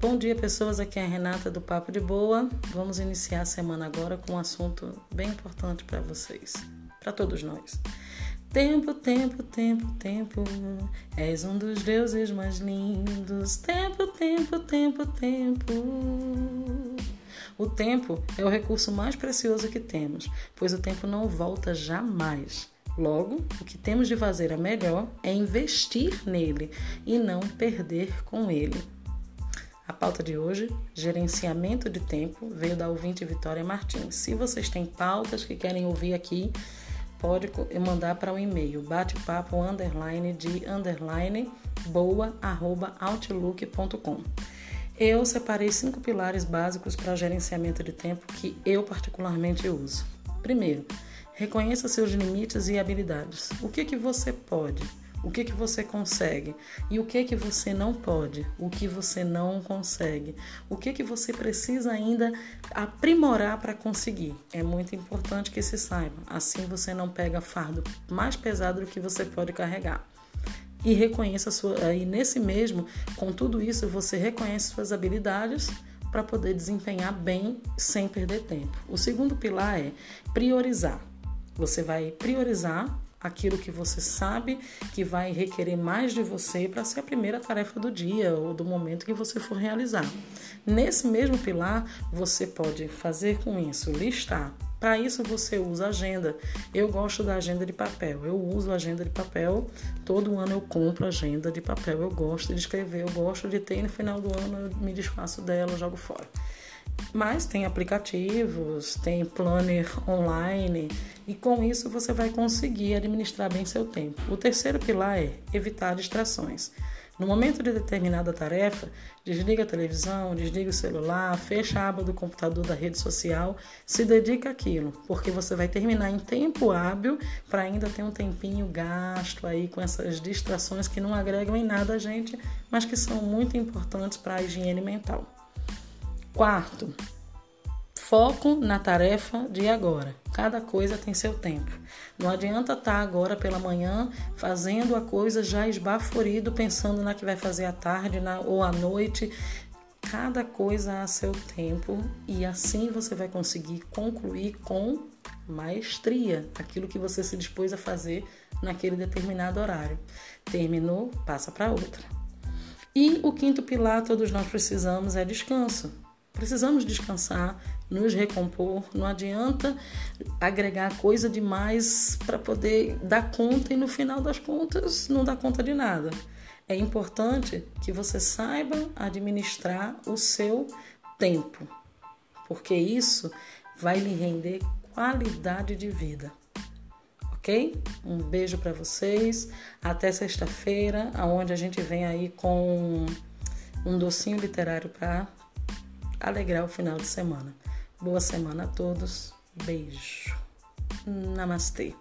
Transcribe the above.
Bom dia, pessoas. Aqui é a Renata do Papo de Boa. Vamos iniciar a semana agora com um assunto bem importante para vocês, para todos nós. Tempo, tempo, tempo, tempo, és um dos deuses mais lindos. Tempo, tempo, tempo, tempo. O tempo é o recurso mais precioso que temos, pois o tempo não volta jamais. Logo, o que temos de fazer a melhor é investir nele e não perder com ele. A pauta de hoje, gerenciamento de tempo, veio da ouvinte Vitória Martins. Se vocês têm pautas que querem ouvir aqui, pode mandar para o um e-mail batepapo underline de underline boa arroba outlook.com. Eu separei cinco pilares básicos para gerenciamento de tempo que eu particularmente uso. Primeiro, reconheça seus limites e habilidades. O que que você pode? O que que você consegue e o que que você não pode, o que você não consegue, o que que você precisa ainda aprimorar para conseguir. É muito importante que se saiba. Assim você não pega fardo mais pesado do que você pode carregar. E reconheça sua e nesse mesmo, com tudo isso, você reconhece suas habilidades para poder desempenhar bem sem perder tempo. O segundo pilar é priorizar. Você vai priorizar aquilo que você sabe que vai requerer mais de você para ser a primeira tarefa do dia ou do momento que você for realizar. Nesse mesmo pilar, você pode fazer com isso, listar. Para isso você usa agenda. Eu gosto da agenda de papel. Eu uso agenda de papel. Todo ano eu compro agenda de papel. Eu gosto de escrever, eu gosto de ter no final do ano eu me desfaço dela, jogo fora. Mas tem aplicativos, tem planner online e com isso você vai conseguir administrar bem seu tempo. O terceiro pilar é evitar distrações. No momento de determinada tarefa, desliga a televisão, desliga o celular, fecha a aba do computador da rede social, se dedica àquilo, porque você vai terminar em tempo hábil para ainda ter um tempinho gasto aí com essas distrações que não agregam em nada a gente, mas que são muito importantes para a higiene mental. Quarto, foco na tarefa de agora. Cada coisa tem seu tempo. Não adianta estar tá agora pela manhã fazendo a coisa já esbaforido, pensando na que vai fazer à tarde na, ou à noite. Cada coisa a seu tempo e assim você vai conseguir concluir com maestria aquilo que você se dispôs a fazer naquele determinado horário. Terminou, passa para outra. E o quinto pilar todos nós precisamos é descanso. Precisamos descansar, nos recompor. Não adianta agregar coisa demais para poder dar conta e no final das contas não dar conta de nada. É importante que você saiba administrar o seu tempo, porque isso vai lhe render qualidade de vida. Ok? Um beijo para vocês. Até sexta-feira, aonde a gente vem aí com um docinho literário para alegrar o final de semana. Boa semana a todos. Beijo. Namastê.